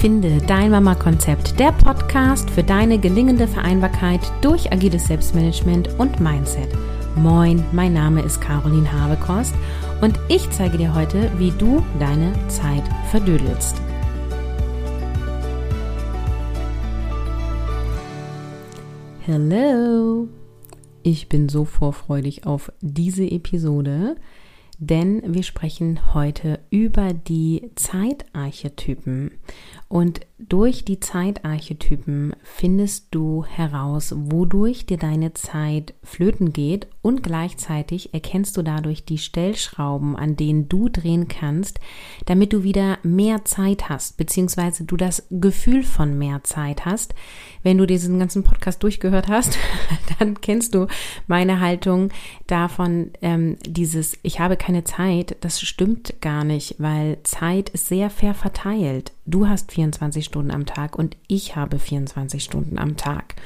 Finde dein Mama-Konzept, der Podcast für deine gelingende Vereinbarkeit durch agiles Selbstmanagement und Mindset. Moin, mein Name ist Caroline Habekost und ich zeige dir heute, wie du deine Zeit verdödelst. Hello! Ich bin so vorfreudig auf diese Episode, denn wir sprechen heute über die Zeitarchetypen. Und durch die Zeitarchetypen findest du heraus, wodurch dir deine Zeit flöten geht und gleichzeitig erkennst du dadurch die Stellschrauben, an denen du drehen kannst, damit du wieder mehr Zeit hast, beziehungsweise du das Gefühl von mehr Zeit hast. Wenn du diesen ganzen Podcast durchgehört hast, dann kennst du meine Haltung davon, ähm, dieses Ich habe keine Zeit, das stimmt gar nicht, weil Zeit ist sehr fair verteilt. Du hast 24 Stunden am Tag und ich habe 24 Stunden am Tag.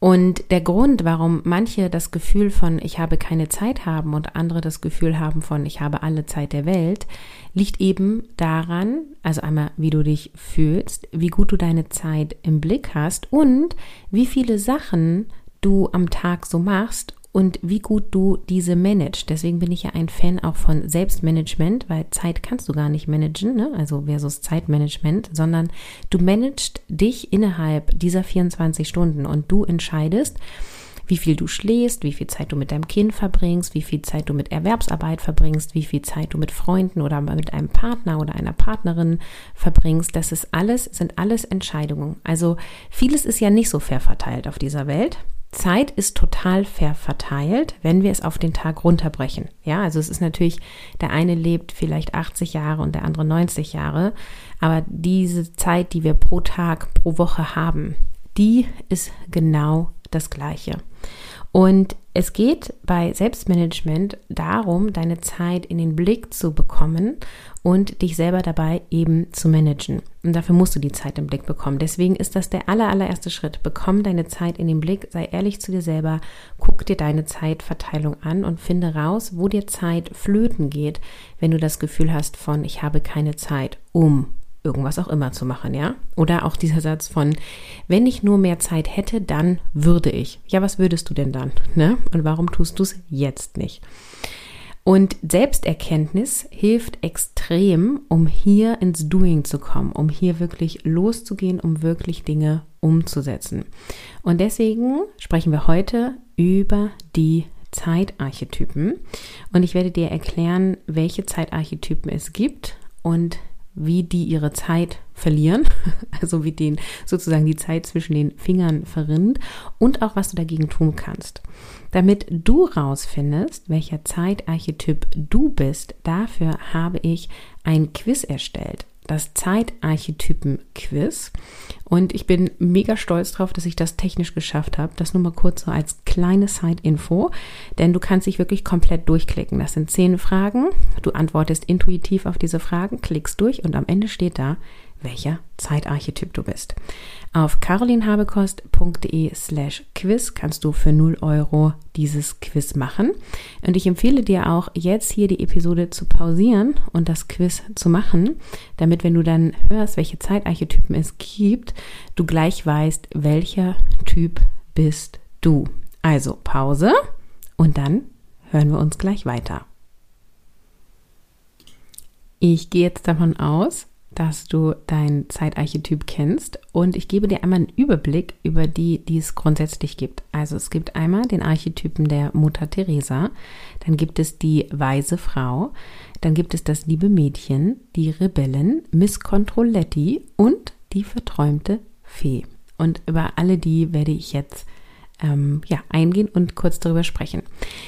Und der Grund, warum manche das Gefühl von ich habe keine Zeit haben und andere das Gefühl haben von ich habe alle Zeit der Welt, liegt eben daran, also einmal, wie du dich fühlst, wie gut du deine Zeit im Blick hast und wie viele Sachen du am Tag so machst und wie gut du diese managst. Deswegen bin ich ja ein Fan auch von Selbstmanagement, weil Zeit kannst du gar nicht managen, ne? also versus Zeitmanagement, sondern du managst dich innerhalb dieser 24 Stunden und du entscheidest, wie viel du schläfst, wie viel Zeit du mit deinem Kind verbringst, wie viel Zeit du mit Erwerbsarbeit verbringst, wie viel Zeit du mit Freunden oder mit einem Partner oder einer Partnerin verbringst. Das ist alles, sind alles Entscheidungen. Also vieles ist ja nicht so fair verteilt auf dieser Welt. Zeit ist total fair verteilt, wenn wir es auf den Tag runterbrechen. Ja, also es ist natürlich, der eine lebt vielleicht 80 Jahre und der andere 90 Jahre, aber diese Zeit, die wir pro Tag, pro Woche haben, die ist genau das Gleiche. Und es geht bei Selbstmanagement darum, deine Zeit in den Blick zu bekommen und dich selber dabei eben zu managen. Und dafür musst du die Zeit im Blick bekommen. Deswegen ist das der aller, allererste Schritt. Bekomm deine Zeit in den Blick, sei ehrlich zu dir selber, guck dir deine Zeitverteilung an und finde raus, wo dir Zeit flöten geht, wenn du das Gefühl hast von, ich habe keine Zeit, um irgendwas auch immer zu machen, ja? Oder auch dieser Satz von, wenn ich nur mehr Zeit hätte, dann würde ich. Ja, was würdest du denn dann? Ne? Und warum tust du es jetzt nicht? Und Selbsterkenntnis hilft extrem, um hier ins Doing zu kommen, um hier wirklich loszugehen, um wirklich Dinge umzusetzen. Und deswegen sprechen wir heute über die Zeitarchetypen. Und ich werde dir erklären, welche Zeitarchetypen es gibt und wie die ihre Zeit verlieren, also wie den sozusagen die Zeit zwischen den Fingern verrinnt und auch was du dagegen tun kannst. Damit du rausfindest, welcher Zeitarchetyp du bist, dafür habe ich ein Quiz erstellt das Zeitarchetypen-Quiz. Und ich bin mega stolz drauf, dass ich das technisch geschafft habe. Das nur mal kurz so als kleine Side-Info. Denn du kannst dich wirklich komplett durchklicken. Das sind zehn Fragen. Du antwortest intuitiv auf diese Fragen, klickst durch und am Ende steht da, welcher Zeitarchetyp du bist. Auf carolinhabekost.de slash quiz kannst du für 0 Euro dieses Quiz machen. Und ich empfehle dir auch, jetzt hier die Episode zu pausieren und das Quiz zu machen, damit, wenn du dann hörst, welche Zeitarchetypen es gibt, du gleich weißt, welcher Typ bist du. Also Pause und dann hören wir uns gleich weiter. Ich gehe jetzt davon aus, dass du dein Zeitarchetyp kennst und ich gebe dir einmal einen Überblick über die, die es grundsätzlich gibt. Also es gibt einmal den Archetypen der Mutter Teresa, dann gibt es die weise Frau, dann gibt es das liebe Mädchen, die Rebellen, Miss Controletti und die verträumte Fee. Und über alle die werde ich jetzt ähm, ja, eingehen und kurz darüber sprechen.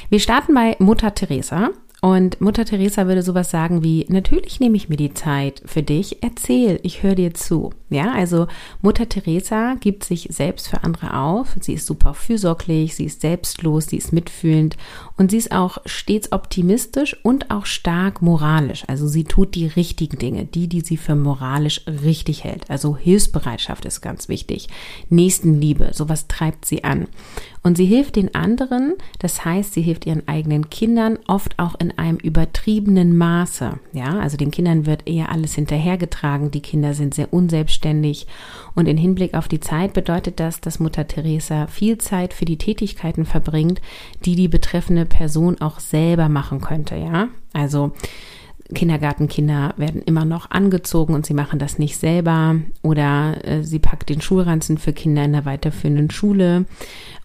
Wir starten bei Mutter Teresa. Und Mutter Teresa würde sowas sagen wie, natürlich nehme ich mir die Zeit für dich, erzähl, ich höre dir zu. Ja, also Mutter Teresa gibt sich selbst für andere auf, sie ist super fürsorglich, sie ist selbstlos, sie ist mitfühlend und sie ist auch stets optimistisch und auch stark moralisch. Also sie tut die richtigen Dinge, die, die sie für moralisch richtig hält. Also Hilfsbereitschaft ist ganz wichtig. Nächstenliebe, sowas treibt sie an. Und sie hilft den anderen, das heißt, sie hilft ihren eigenen Kindern oft auch in in einem übertriebenen Maße. Ja, also den Kindern wird eher alles hinterhergetragen. Die Kinder sind sehr unselbstständig. Und in Hinblick auf die Zeit bedeutet das, dass Mutter Teresa viel Zeit für die Tätigkeiten verbringt, die die betreffende Person auch selber machen könnte. Ja, also Kindergartenkinder werden immer noch angezogen und sie machen das nicht selber oder äh, sie packt den Schulranzen für Kinder in der weiterführenden Schule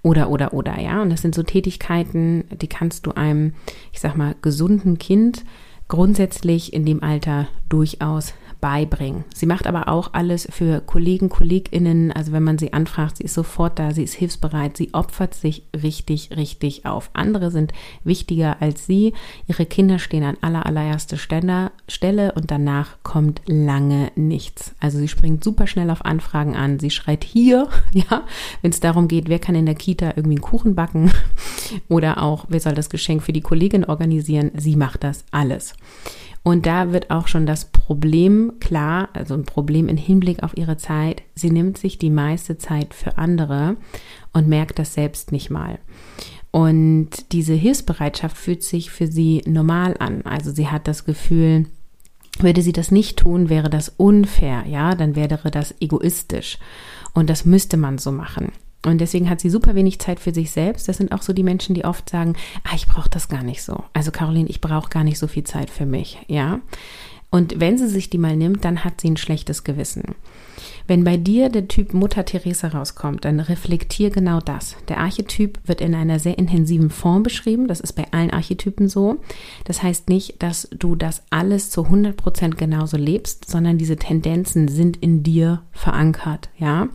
oder oder oder ja und das sind so Tätigkeiten, die kannst du einem, ich sag mal, gesunden Kind grundsätzlich in dem Alter durchaus beibringen. Sie macht aber auch alles für Kollegen, Kolleginnen. Also wenn man sie anfragt, sie ist sofort da, sie ist hilfsbereit, sie opfert sich richtig, richtig auf. Andere sind wichtiger als sie. Ihre Kinder stehen an aller, allererster Stelle und danach kommt lange nichts. Also sie springt super schnell auf Anfragen an. Sie schreit hier, ja, wenn es darum geht, wer kann in der Kita irgendwie einen Kuchen backen oder auch, wer soll das Geschenk für die Kollegin organisieren. Sie macht das alles. Und da wird auch schon das Problem klar, also ein Problem im Hinblick auf ihre Zeit. Sie nimmt sich die meiste Zeit für andere und merkt das selbst nicht mal. Und diese Hilfsbereitschaft fühlt sich für sie normal an. Also sie hat das Gefühl, würde sie das nicht tun, wäre das unfair, ja, dann wäre das egoistisch. Und das müsste man so machen. Und deswegen hat sie super wenig Zeit für sich selbst. Das sind auch so die Menschen, die oft sagen, ah, ich brauche das gar nicht so. Also Caroline, ich brauche gar nicht so viel Zeit für mich, ja. Und wenn sie sich die mal nimmt, dann hat sie ein schlechtes Gewissen. Wenn bei dir der Typ Mutter Teresa rauskommt, dann reflektier genau das. Der Archetyp wird in einer sehr intensiven Form beschrieben. Das ist bei allen Archetypen so. Das heißt nicht, dass du das alles zu 100 Prozent genauso lebst, sondern diese Tendenzen sind in dir verankert, ja.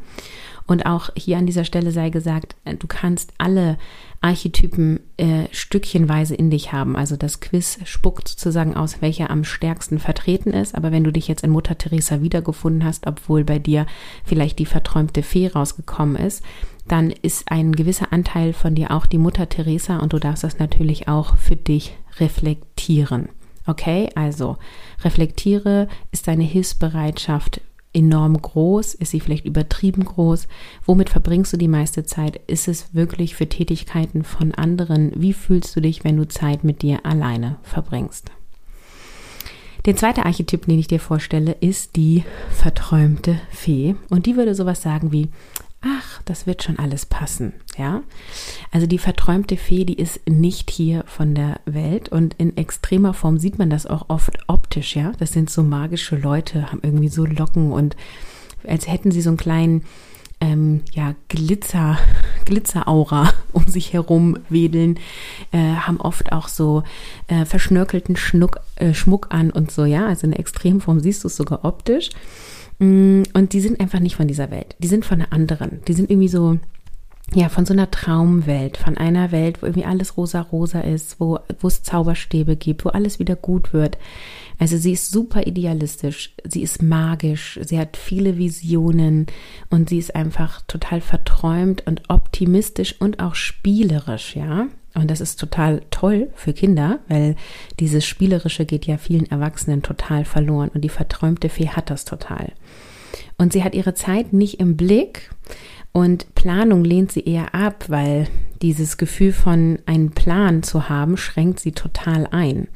Und auch hier an dieser Stelle sei gesagt, äh, du kannst alle Archetypen äh, stückchenweise in dich haben. Also das Quiz spuckt sozusagen aus, welcher am stärksten vertreten ist. Aber wenn du dich jetzt in Mutter Teresa wiedergefunden hast, obwohl bei dir vielleicht die verträumte Fee rausgekommen ist, dann ist ein gewisser Anteil von dir auch die Mutter Teresa und du darfst das natürlich auch für dich reflektieren. Okay, also reflektiere, ist deine Hilfsbereitschaft enorm groß? Ist sie vielleicht übertrieben groß? Womit verbringst du die meiste Zeit? Ist es wirklich für Tätigkeiten von anderen? Wie fühlst du dich, wenn du Zeit mit dir alleine verbringst? Der zweite Archetyp, den ich dir vorstelle, ist die verträumte Fee. Und die würde sowas sagen wie, ach, das wird schon alles passen, ja. Also die verträumte Fee, die ist nicht hier von der Welt und in extremer Form sieht man das auch oft optisch, ja. Das sind so magische Leute, haben irgendwie so Locken und als hätten sie so einen kleinen ähm, ja, Glitzer, Glitzeraura um sich herum wedeln, äh, haben oft auch so äh, verschnörkelten Schnuck, äh, Schmuck an und so, ja. Also in Extremform siehst du es sogar optisch. Mm, und die sind einfach nicht von dieser Welt. Die sind von einer anderen. Die sind irgendwie so, ja, von so einer Traumwelt, von einer Welt, wo irgendwie alles rosa-rosa ist, wo, wo es Zauberstäbe gibt, wo alles wieder gut wird. Also sie ist super idealistisch, sie ist magisch, sie hat viele Visionen und sie ist einfach total verträumt und optimistisch und auch spielerisch, ja. Und das ist total toll für Kinder, weil dieses Spielerische geht ja vielen Erwachsenen total verloren und die verträumte Fee hat das total. Und sie hat ihre Zeit nicht im Blick und Planung lehnt sie eher ab, weil dieses Gefühl von einen Plan zu haben schränkt sie total ein.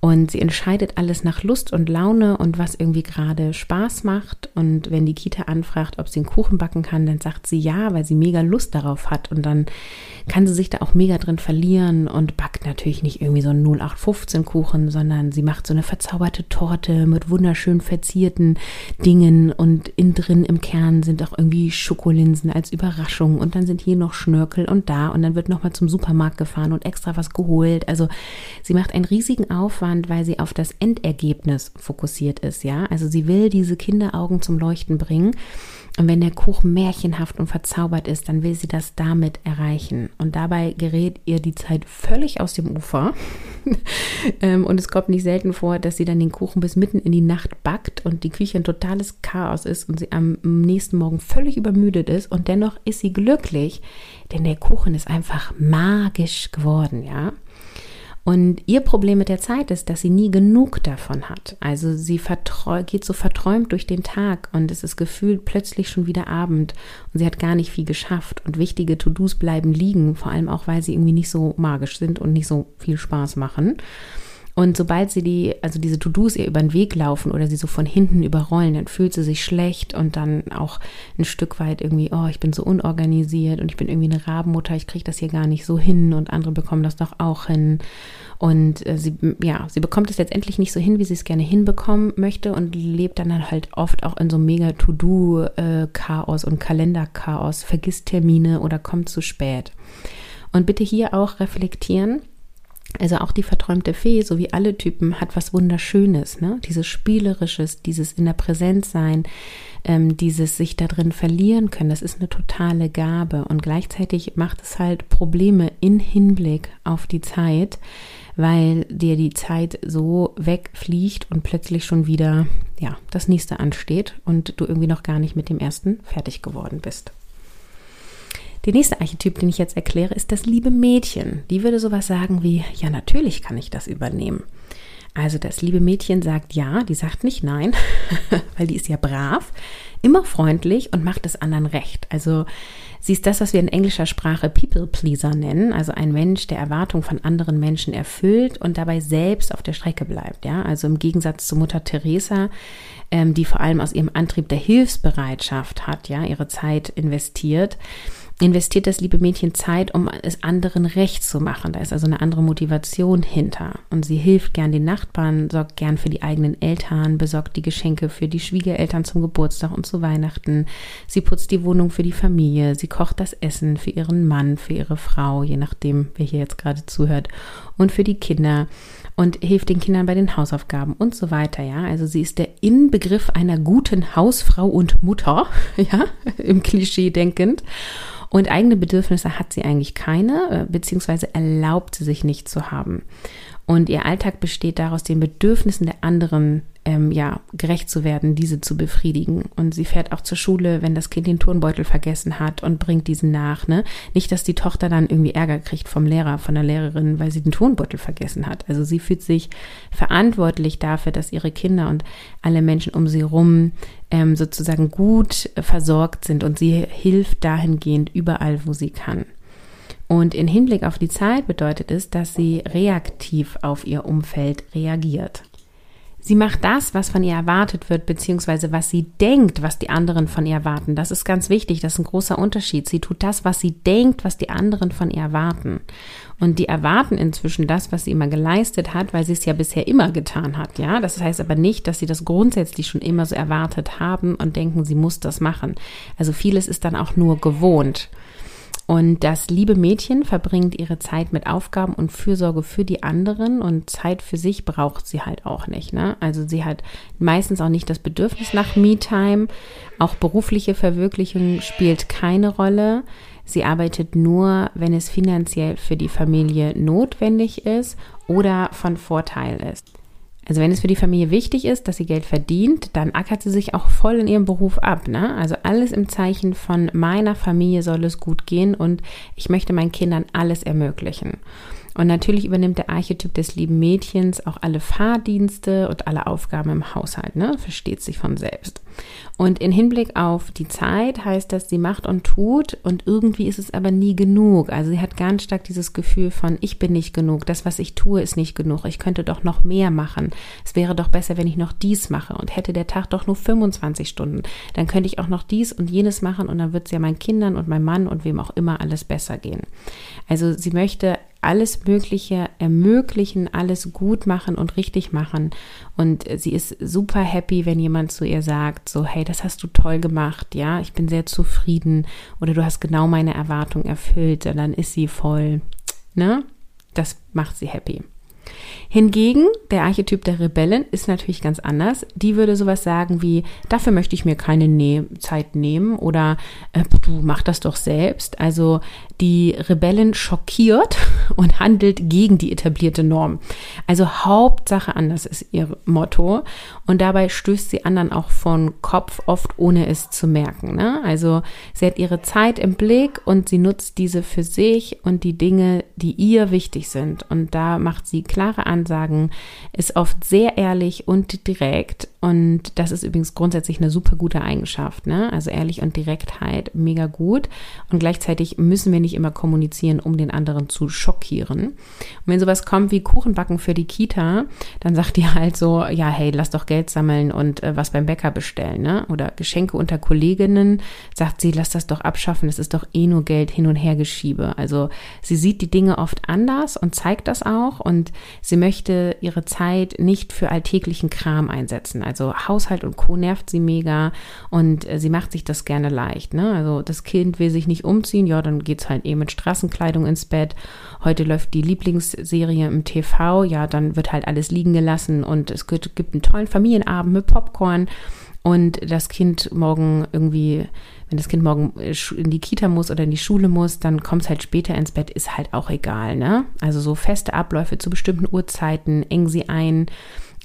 Und sie entscheidet alles nach Lust und Laune und was irgendwie gerade Spaß macht. Und wenn die Kita anfragt, ob sie einen Kuchen backen kann, dann sagt sie ja, weil sie mega Lust darauf hat. Und dann kann sie sich da auch mega drin verlieren und backt natürlich nicht irgendwie so einen 0815 Kuchen, sondern sie macht so eine verzauberte Torte mit wunderschön verzierten Dingen und innen drin im Kern sind auch irgendwie Schokolinsen als Überraschung und dann sind hier noch Schnörkel und da und dann wird nochmal zum Supermarkt gefahren und extra was geholt. Also sie macht einen riesigen Aufwand, weil sie auf das Endergebnis fokussiert ist, ja. Also sie will diese Kinderaugen zum Leuchten bringen und wenn der Kuchen märchenhaft und verzaubert ist, dann will sie das damit erreichen. Und dabei gerät ihr die Zeit völlig aus dem Ufer. Ähm, und es kommt nicht selten vor, dass sie dann den Kuchen bis mitten in die Nacht backt und die Küche ein totales Chaos ist und sie am nächsten Morgen völlig übermüdet ist. Und dennoch ist sie glücklich, denn der Kuchen ist einfach magisch geworden, ja. Und ihr Problem mit der Zeit ist, dass sie nie genug davon hat. Also sie geht so verträumt durch den Tag und es ist gefühlt plötzlich schon wieder Abend und sie hat gar nicht viel geschafft und wichtige To-Dos bleiben liegen, vor allem auch, weil sie irgendwie nicht so magisch sind und nicht so viel Spaß machen. Und sobald sie die, also diese To-Dos ihr über den Weg laufen oder sie so von hinten überrollen, dann fühlt sie sich schlecht und dann auch ein Stück weit irgendwie, oh, ich bin so unorganisiert und ich bin irgendwie eine Rabenmutter, ich kriege das hier gar nicht so hin und andere bekommen das doch auch hin. Und äh, sie, ja, sie bekommt es letztendlich nicht so hin, wie sie es gerne hinbekommen möchte und lebt dann halt oft auch in so mega To-Do-Chaos und Kalenderchaos, vergisst Termine oder kommt zu spät. Und bitte hier auch reflektieren. Also auch die verträumte Fee, so wie alle Typen, hat was Wunderschönes, ne? Dieses Spielerisches, dieses in der Präsenz sein, ähm, dieses sich da drin verlieren können, das ist eine totale Gabe. Und gleichzeitig macht es halt Probleme in Hinblick auf die Zeit, weil dir die Zeit so wegfliegt und plötzlich schon wieder, ja, das nächste ansteht und du irgendwie noch gar nicht mit dem ersten fertig geworden bist. Der nächste Archetyp, den ich jetzt erkläre, ist das liebe Mädchen. Die würde sowas sagen wie, ja, natürlich kann ich das übernehmen. Also das liebe Mädchen sagt ja, die sagt nicht nein, weil die ist ja brav, immer freundlich und macht es anderen recht. Also sie ist das, was wir in englischer Sprache People Pleaser nennen, also ein Mensch, der Erwartungen von anderen Menschen erfüllt und dabei selbst auf der Strecke bleibt. Ja, also im Gegensatz zu Mutter Teresa, ähm, die vor allem aus ihrem Antrieb der Hilfsbereitschaft hat, ja, ihre Zeit investiert investiert das liebe Mädchen Zeit, um es anderen recht zu machen. Da ist also eine andere Motivation hinter. Und sie hilft gern den Nachbarn, sorgt gern für die eigenen Eltern, besorgt die Geschenke für die Schwiegereltern zum Geburtstag und zu Weihnachten. Sie putzt die Wohnung für die Familie, sie kocht das Essen für ihren Mann, für ihre Frau, je nachdem, wer hier jetzt gerade zuhört, und für die Kinder und hilft den Kindern bei den Hausaufgaben und so weiter, ja. Also sie ist der Inbegriff einer guten Hausfrau und Mutter, ja, im Klischee denkend. Und eigene Bedürfnisse hat sie eigentlich keine, äh, beziehungsweise erlaubt sie sich nicht zu haben. Und ihr Alltag besteht daraus, den Bedürfnissen der anderen ähm, ja, gerecht zu werden, diese zu befriedigen. Und sie fährt auch zur Schule, wenn das Kind den Turnbeutel vergessen hat und bringt diesen nach. Ne? Nicht, dass die Tochter dann irgendwie Ärger kriegt vom Lehrer, von der Lehrerin, weil sie den Turnbeutel vergessen hat. Also sie fühlt sich verantwortlich dafür, dass ihre Kinder und alle Menschen um sie rum ähm, sozusagen gut versorgt sind und sie hilft dahingehend überall, wo sie kann. Und in Hinblick auf die Zeit bedeutet es, dass sie reaktiv auf ihr Umfeld reagiert. Sie macht das, was von ihr erwartet wird, beziehungsweise was sie denkt, was die anderen von ihr erwarten. Das ist ganz wichtig, das ist ein großer Unterschied. Sie tut das, was sie denkt, was die anderen von ihr erwarten. Und die erwarten inzwischen das, was sie immer geleistet hat, weil sie es ja bisher immer getan hat. Ja, das heißt aber nicht, dass sie das grundsätzlich schon immer so erwartet haben und denken, sie muss das machen. Also vieles ist dann auch nur gewohnt. Und das liebe Mädchen verbringt ihre Zeit mit Aufgaben und Fürsorge für die anderen und Zeit für sich braucht sie halt auch nicht. Ne? Also sie hat meistens auch nicht das Bedürfnis nach Me-Time. Auch berufliche Verwirklichung spielt keine Rolle. Sie arbeitet nur, wenn es finanziell für die Familie notwendig ist oder von Vorteil ist. Also wenn es für die Familie wichtig ist, dass sie Geld verdient, dann ackert sie sich auch voll in ihrem Beruf ab. Ne? Also alles im Zeichen von meiner Familie soll es gut gehen und ich möchte meinen Kindern alles ermöglichen. Und natürlich übernimmt der Archetyp des lieben Mädchens auch alle Fahrdienste und alle Aufgaben im Haushalt, ne? Versteht sich von selbst. Und in Hinblick auf die Zeit heißt das, sie macht und tut und irgendwie ist es aber nie genug. Also sie hat ganz stark dieses Gefühl von, ich bin nicht genug, das, was ich tue, ist nicht genug, ich könnte doch noch mehr machen. Es wäre doch besser, wenn ich noch dies mache und hätte der Tag doch nur 25 Stunden. Dann könnte ich auch noch dies und jenes machen und dann wird es ja meinen Kindern und meinem Mann und wem auch immer alles besser gehen. Also sie möchte alles Mögliche ermöglichen, alles gut machen und richtig machen. Und sie ist super happy, wenn jemand zu ihr sagt, so, hey, das hast du toll gemacht, ja, ich bin sehr zufrieden oder du hast genau meine Erwartung erfüllt, und dann ist sie voll, ne? Das macht sie happy. Hingegen, der Archetyp der Rebellen ist natürlich ganz anders. Die würde sowas sagen wie, dafür möchte ich mir keine ne Zeit nehmen oder äh, du mach das doch selbst. Also die Rebellen schockiert und handelt gegen die etablierte Norm. Also Hauptsache anders ist ihr Motto und dabei stößt sie anderen auch von Kopf oft ohne es zu merken. Ne? Also sie hat ihre Zeit im Blick und sie nutzt diese für sich und die Dinge, die ihr wichtig sind. Und da macht sie klare Ansagen, ist oft sehr ehrlich und direkt. Und das ist übrigens grundsätzlich eine super gute Eigenschaft. Ne? Also ehrlich und Direktheit, mega gut. Und gleichzeitig müssen wir nicht immer kommunizieren, um den anderen zu schockieren. Und wenn sowas kommt wie Kuchenbacken für die Kita, dann sagt die halt so, ja, hey, lass doch Geld sammeln und äh, was beim Bäcker bestellen, ne? Oder Geschenke unter Kolleginnen, sagt sie, lass das doch abschaffen, das ist doch eh nur Geld hin und her geschiebe. Also sie sieht die Dinge oft anders und zeigt das auch und sie möchte ihre Zeit nicht für alltäglichen Kram einsetzen. Also Haushalt und Co. nervt sie mega und äh, sie macht sich das gerne leicht, ne? Also das Kind will sich nicht umziehen, ja, dann geht's halt eben mit Straßenkleidung ins Bett. Heute läuft die Lieblingsserie im TV, ja, dann wird halt alles liegen gelassen und es gibt einen tollen Familienabend mit Popcorn und das Kind morgen irgendwie, wenn das Kind morgen in die Kita muss oder in die Schule muss, dann kommt es halt später ins Bett, ist halt auch egal, ne? Also so feste Abläufe zu bestimmten Uhrzeiten, eng sie ein,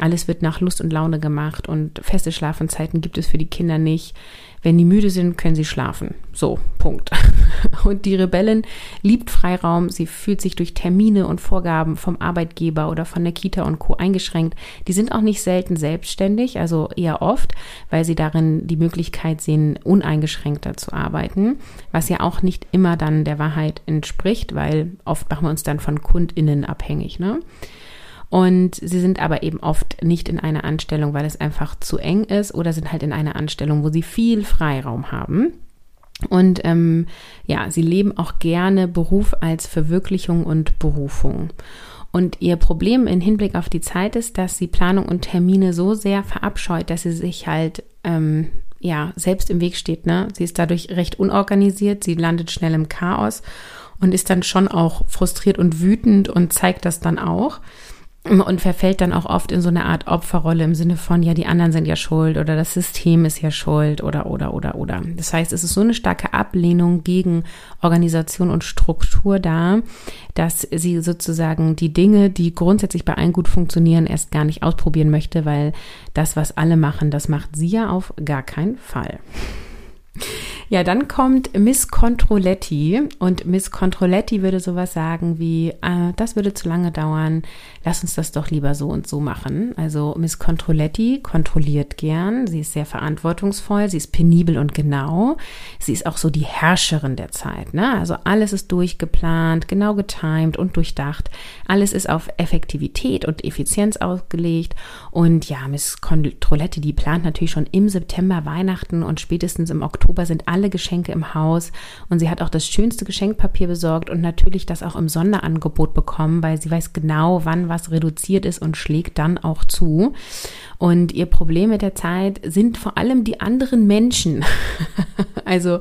alles wird nach Lust und Laune gemacht und feste Schlafenzeiten gibt es für die Kinder nicht. Wenn die müde sind, können sie schlafen. So, Punkt. Und die Rebellin liebt Freiraum. Sie fühlt sich durch Termine und Vorgaben vom Arbeitgeber oder von der Kita und Co. eingeschränkt. Die sind auch nicht selten selbstständig, also eher oft, weil sie darin die Möglichkeit sehen, uneingeschränkter zu arbeiten, was ja auch nicht immer dann der Wahrheit entspricht, weil oft machen wir uns dann von KundInnen abhängig. Ne? Und sie sind aber eben oft nicht in einer Anstellung, weil es einfach zu eng ist oder sind halt in einer Anstellung, wo sie viel Freiraum haben. Und ähm, ja, sie leben auch gerne Beruf als Verwirklichung und Berufung. Und ihr Problem im Hinblick auf die Zeit ist, dass sie Planung und Termine so sehr verabscheut, dass sie sich halt ähm, ja selbst im Weg steht. Ne? Sie ist dadurch recht unorganisiert, sie landet schnell im Chaos und ist dann schon auch frustriert und wütend und zeigt das dann auch und verfällt dann auch oft in so eine Art Opferrolle im Sinne von, ja, die anderen sind ja schuld oder das System ist ja schuld oder, oder, oder, oder. Das heißt, es ist so eine starke Ablehnung gegen Organisation und Struktur da, dass sie sozusagen die Dinge, die grundsätzlich bei allen gut funktionieren, erst gar nicht ausprobieren möchte, weil das, was alle machen, das macht sie ja auf gar keinen Fall. Ja, dann kommt Miss Controletti und Miss Controletti würde sowas sagen wie, äh, das würde zu lange dauern, lass uns das doch lieber so und so machen. Also Miss Controletti kontrolliert gern, sie ist sehr verantwortungsvoll, sie ist penibel und genau, sie ist auch so die Herrscherin der Zeit. Ne? Also alles ist durchgeplant, genau getimed und durchdacht, alles ist auf Effektivität und Effizienz ausgelegt und ja, Miss Controletti, die plant natürlich schon im September Weihnachten und spätestens im Oktober sind alle alle Geschenke im Haus und sie hat auch das schönste Geschenkpapier besorgt und natürlich das auch im Sonderangebot bekommen, weil sie weiß genau, wann was reduziert ist und schlägt dann auch zu. Und ihr Problem mit der Zeit sind vor allem die anderen Menschen. also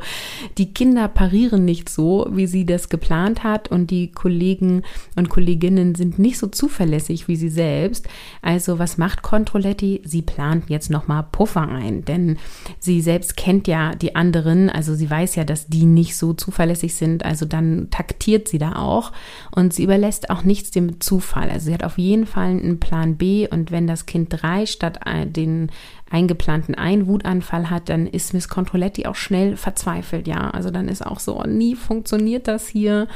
die Kinder parieren nicht so, wie sie das geplant hat und die Kollegen und Kolleginnen sind nicht so zuverlässig wie sie selbst. Also was macht Controletti? Sie plant jetzt nochmal Puffer ein, denn sie selbst kennt ja die anderen, also sie weiß ja, dass die nicht so zuverlässig sind, also dann taktiert sie da auch und sie überlässt auch nichts dem Zufall. Also sie hat auf jeden Fall einen Plan B und wenn das Kind drei statt den eingeplanten einen Wutanfall hat, dann ist Miss Controletti auch schnell verzweifelt, ja. Also dann ist auch so, nie funktioniert das hier.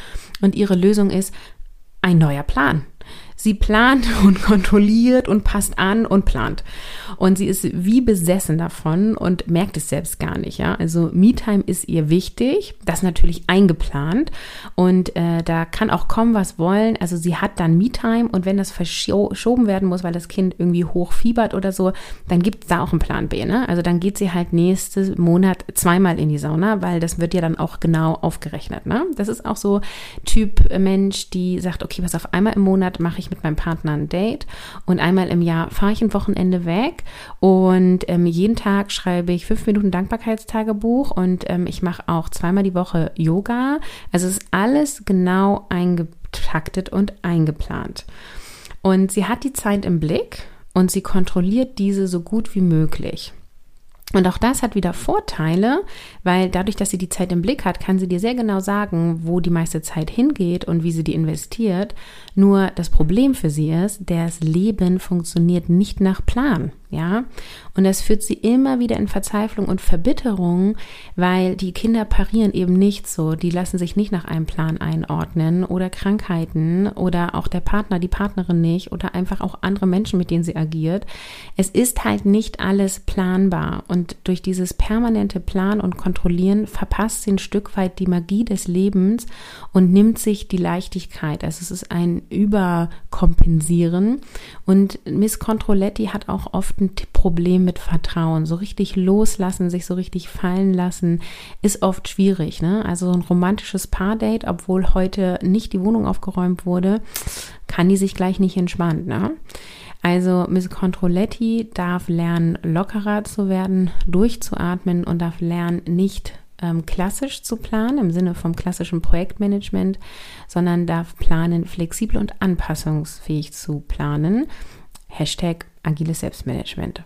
Und ihre Lösung ist ein neuer Plan. Sie plant und kontrolliert und passt an und plant. Und sie ist wie besessen davon und merkt es selbst gar nicht. Ja? Also Me-Time ist ihr wichtig, das natürlich eingeplant. Und äh, da kann auch kommen, was wollen. Also sie hat dann Me-Time und wenn das verschoben werden muss, weil das Kind irgendwie hochfiebert oder so, dann gibt es da auch einen Plan B. Ne? Also dann geht sie halt nächsten Monat zweimal in die Sauna, weil das wird ja dann auch genau aufgerechnet. Ne? Das ist auch so Typ Mensch, die sagt, okay, was auf einmal im Monat mache ich mit meinem Partner ein Date und einmal im Jahr fahre ich ein Wochenende weg und ähm, jeden Tag schreibe ich fünf Minuten Dankbarkeitstagebuch und ähm, ich mache auch zweimal die Woche Yoga. Also es ist alles genau eingetaktet und eingeplant. Und sie hat die Zeit im Blick und sie kontrolliert diese so gut wie möglich. Und auch das hat wieder Vorteile, weil dadurch, dass sie die Zeit im Blick hat, kann sie dir sehr genau sagen, wo die meiste Zeit hingeht und wie sie die investiert. Nur das Problem für sie ist, das Leben funktioniert nicht nach Plan ja. Und das führt sie immer wieder in Verzweiflung und Verbitterung, weil die Kinder parieren eben nicht so. Die lassen sich nicht nach einem Plan einordnen oder Krankheiten oder auch der Partner, die Partnerin nicht oder einfach auch andere Menschen, mit denen sie agiert. Es ist halt nicht alles planbar. Und durch dieses permanente Planen und Kontrollieren verpasst sie ein Stück weit die Magie des Lebens und nimmt sich die Leichtigkeit. Also es ist ein Überkompensieren. Und Miss Controletti hat auch oft ein Problem mit Vertrauen. So richtig loslassen, sich so richtig fallen lassen, ist oft schwierig. Ne? Also ein romantisches Paardate, obwohl heute nicht die Wohnung aufgeräumt wurde, kann die sich gleich nicht entspannen. Ne? Also Miss Controletti darf lernen, lockerer zu werden, durchzuatmen und darf lernen, nicht ähm, klassisch zu planen im Sinne vom klassischen Projektmanagement, sondern darf planen, flexibel und anpassungsfähig zu planen. Hashtag agiles Selbstmanagement.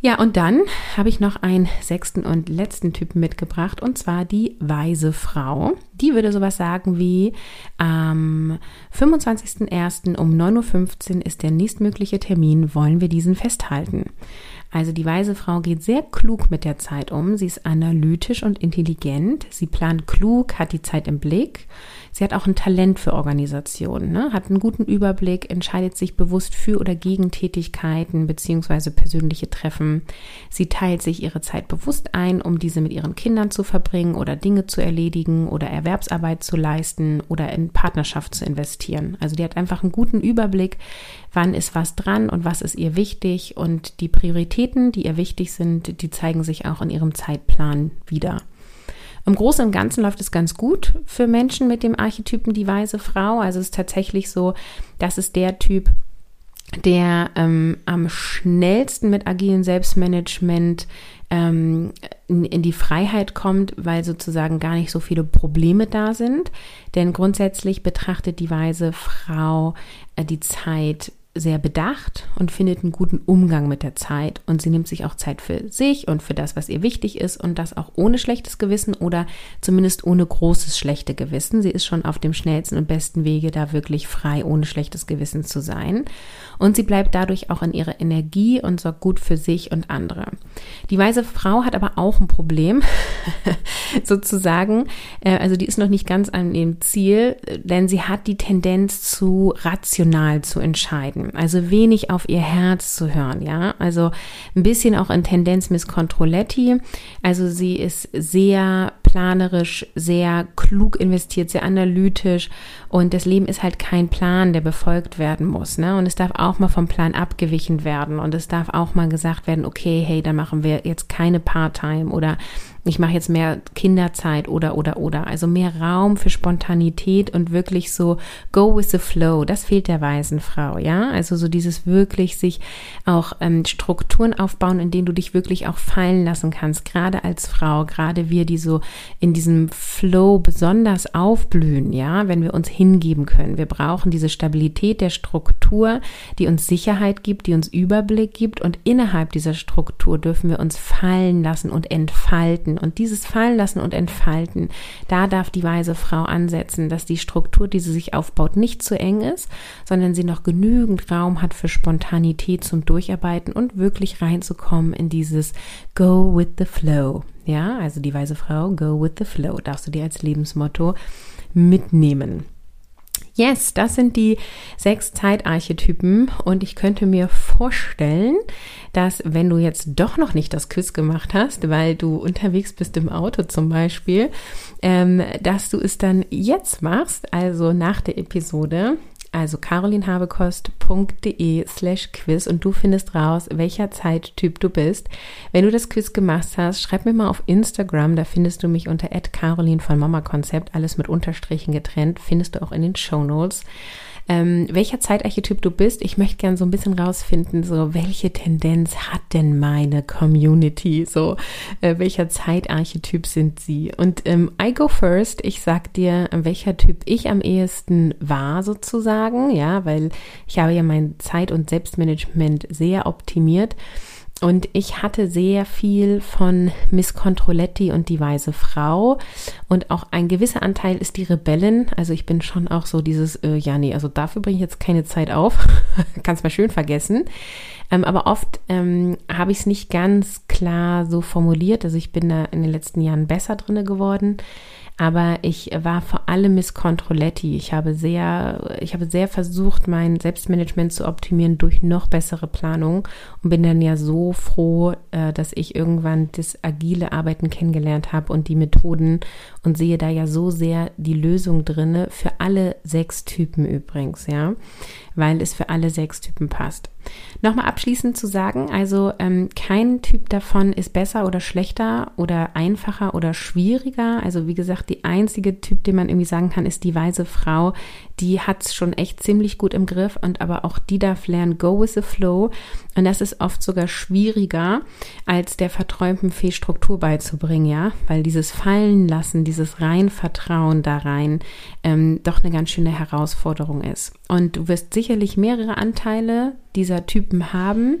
Ja, und dann habe ich noch einen sechsten und letzten Typen mitgebracht, und zwar die weise Frau. Die würde sowas sagen wie, am 25.01. um 9.15 Uhr ist der nächstmögliche Termin, wollen wir diesen festhalten. Also die weise Frau geht sehr klug mit der Zeit um. Sie ist analytisch und intelligent. Sie plant klug, hat die Zeit im Blick. Sie hat auch ein Talent für Organisation, ne? hat einen guten Überblick, entscheidet sich bewusst für oder gegen Tätigkeiten beziehungsweise persönliche Treffen. Sie teilt sich ihre Zeit bewusst ein, um diese mit ihren Kindern zu verbringen oder Dinge zu erledigen oder Erwerbsarbeit zu leisten oder in Partnerschaft zu investieren. Also die hat einfach einen guten Überblick, wann ist was dran und was ist ihr wichtig und die Prioritäten, die ihr wichtig sind, die zeigen sich auch in ihrem Zeitplan wieder. Im Großen und Ganzen läuft es ganz gut für Menschen mit dem Archetypen die weise Frau. Also es ist tatsächlich so, das ist der Typ, der ähm, am schnellsten mit agilen Selbstmanagement ähm, in, in, die Freiheit kommt, weil sozusagen gar nicht so viele Probleme da sind. Denn grundsätzlich betrachtet die weise Frau äh, die Zeit sehr bedacht und findet einen guten Umgang mit der Zeit. Und sie nimmt sich auch Zeit für sich und für das, was ihr wichtig ist und das auch ohne schlechtes Gewissen oder zumindest ohne großes schlechte Gewissen. Sie ist schon auf dem schnellsten und besten Wege, da wirklich frei ohne schlechtes Gewissen zu sein. Und sie bleibt dadurch auch in ihrer Energie und sorgt gut für sich und andere. Die weise Frau hat aber auch ein Problem, sozusagen. Äh, also die ist noch nicht ganz an dem Ziel, denn sie hat die Tendenz zu rational zu entscheiden also wenig auf ihr Herz zu hören, ja. Also ein bisschen auch in Tendenz Miss Controletti. Also sie ist sehr planerisch, sehr klug investiert, sehr analytisch und das Leben ist halt kein Plan, der befolgt werden muss, ne? Und es darf auch mal vom Plan abgewichen werden und es darf auch mal gesagt werden, okay, hey, dann machen wir jetzt keine Part-Time oder ich mache jetzt mehr Kinderzeit oder oder oder. Also mehr Raum für Spontanität und wirklich so go with the flow. Das fehlt der weisen Frau, ja. Also so dieses wirklich sich auch ähm, Strukturen aufbauen, in denen du dich wirklich auch fallen lassen kannst. Gerade als Frau, gerade wir, die so in diesem Flow besonders aufblühen, ja, wenn wir uns hingeben können. Wir brauchen diese Stabilität der Struktur, die uns Sicherheit gibt, die uns Überblick gibt und innerhalb dieser Struktur dürfen wir uns fallen lassen und entfalten und dieses Fallenlassen und Entfalten, da darf die weise Frau ansetzen, dass die Struktur, die sie sich aufbaut, nicht zu eng ist, sondern sie noch genügend Raum hat für Spontanität zum Durcharbeiten und wirklich reinzukommen in dieses Go with the Flow. Ja, also die weise Frau, Go with the Flow, darfst du dir als Lebensmotto mitnehmen. Yes, das sind die sechs Zeitarchetypen und ich könnte mir vorstellen, dass wenn du jetzt doch noch nicht das Quiz gemacht hast, weil du unterwegs bist im Auto zum Beispiel, ähm, dass du es dann jetzt machst, also nach der Episode also carolinhabekost.de slash quiz und du findest raus, welcher Zeittyp du bist. Wenn du das Quiz gemacht hast, schreib mir mal auf Instagram, da findest du mich unter Carolin von Mama Konzept, alles mit Unterstrichen getrennt, findest du auch in den Show Notes ähm, welcher Zeitarchetyp du bist. Ich möchte gerne so ein bisschen rausfinden, so welche Tendenz hat denn meine Community? So, äh, welcher Zeitarchetyp sind sie? Und ähm, I go first. Ich sag dir, welcher Typ ich am ehesten war sozusagen, ja, weil ich habe ja mein Zeit- und Selbstmanagement sehr optimiert. Und ich hatte sehr viel von Miss Controletti und die weise Frau. Und auch ein gewisser Anteil ist die Rebellin. Also ich bin schon auch so dieses, äh, ja, nee, also dafür bringe ich jetzt keine Zeit auf. Kannst mal schön vergessen. Ähm, aber oft ähm, habe ich es nicht ganz klar so formuliert. Also ich bin da in den letzten Jahren besser drinne geworden. Aber ich war vor allem Miss Controletti. Ich habe sehr, ich habe sehr versucht, mein Selbstmanagement zu optimieren durch noch bessere Planung und bin dann ja so froh, äh, dass ich irgendwann das agile Arbeiten kennengelernt habe und die Methoden und sehe da ja so sehr die Lösung drinne für alle sechs Typen übrigens, ja, weil es für alle sechs Typen passt. Nochmal abschließend zu sagen, also ähm, kein Typ davon ist besser oder schlechter oder einfacher oder schwieriger. Also wie gesagt, die einzige Typ, den man irgendwie sagen kann, ist die weise Frau. Die hat es schon echt ziemlich gut im Griff und aber auch die darf lernen, go with the flow. Und das ist oft sogar schwieriger, als der verträumten Fee Struktur beizubringen, ja, weil dieses Fallen lassen, dieses rein Vertrauen da rein, ähm, doch eine ganz schöne Herausforderung ist. Und du wirst sicherlich mehrere Anteile dieser Typen haben.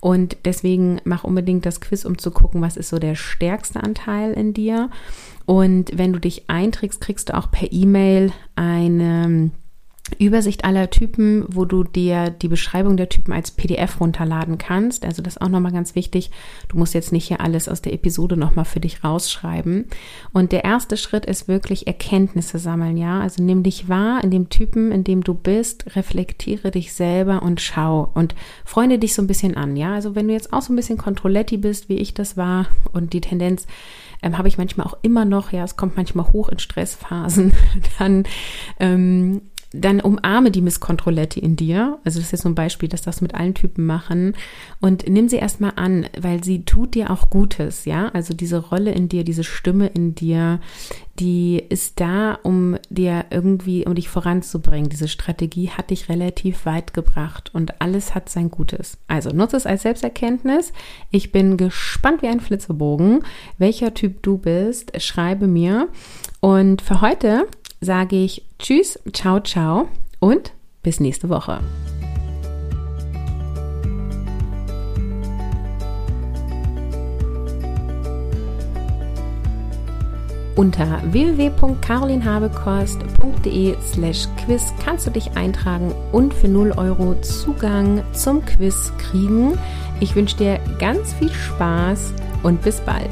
Und deswegen mach unbedingt das Quiz, um zu gucken, was ist so der stärkste Anteil in dir. Und wenn du dich einträgst, kriegst du auch per E-Mail eine Übersicht aller Typen, wo du dir die Beschreibung der Typen als PDF runterladen kannst. Also das ist auch nochmal ganz wichtig. Du musst jetzt nicht hier alles aus der Episode nochmal für dich rausschreiben. Und der erste Schritt ist wirklich Erkenntnisse sammeln, ja. Also nimm dich wahr in dem Typen, in dem du bist, reflektiere dich selber und schau und freunde dich so ein bisschen an, ja. Also wenn du jetzt auch so ein bisschen Controletti bist, wie ich das war und die Tendenz ähm, habe ich manchmal auch immer noch, ja, es kommt manchmal hoch in Stressphasen, dann ähm, dann umarme die Miss Controletti in dir. Also das ist jetzt so ein Beispiel, dass das mit allen Typen machen. Und nimm sie erstmal an, weil sie tut dir auch Gutes, ja. Also diese Rolle in dir, diese Stimme in dir, die ist da, um dir irgendwie, um dich voranzubringen. Diese Strategie hat dich relativ weit gebracht und alles hat sein Gutes. Also nutze es als Selbsterkenntnis. Ich bin gespannt wie ein Flitzebogen, welcher Typ du bist. Schreibe mir. Und für heute sage ich Tschüss, ciao, ciao und bis nächste Woche. Unter www.carolinhabekost.de slash quiz kannst du dich eintragen und für 0 Euro Zugang zum Quiz kriegen. Ich wünsche dir ganz viel Spaß und bis bald.